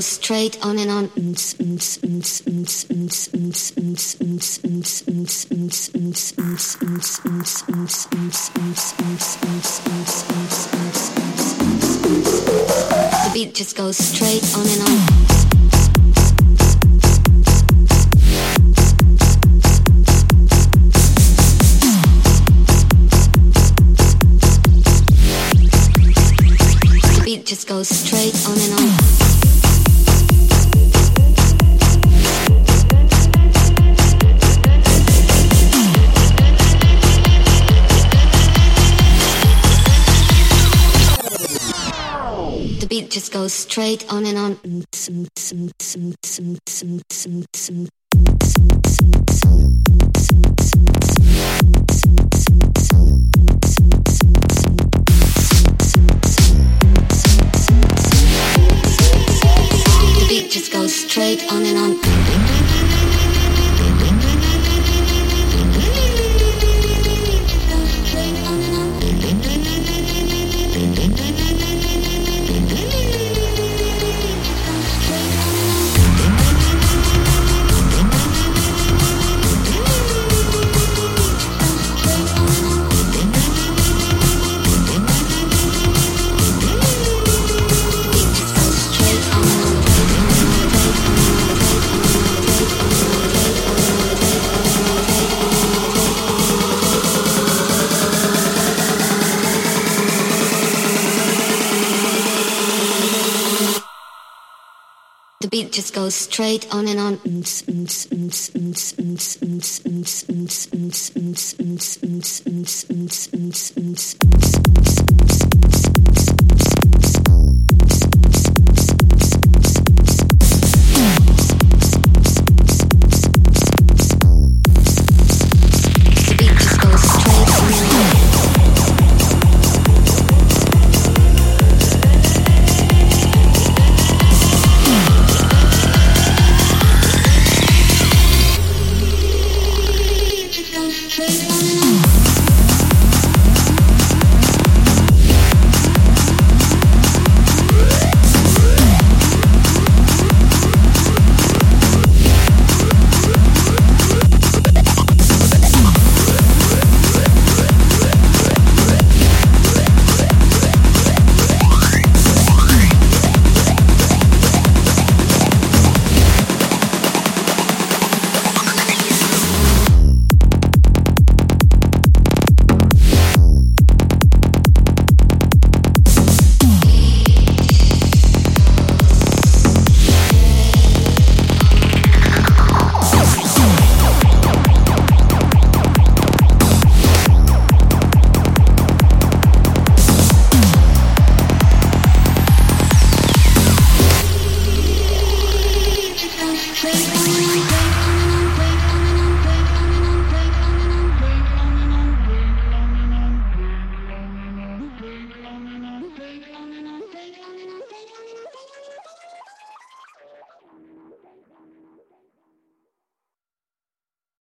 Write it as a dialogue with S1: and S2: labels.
S1: goes straight on and on. The beat just goes straight on and on. just goes straight on goes straight on and on. just goes straight on and on. Beat just goes straight on and on. Please.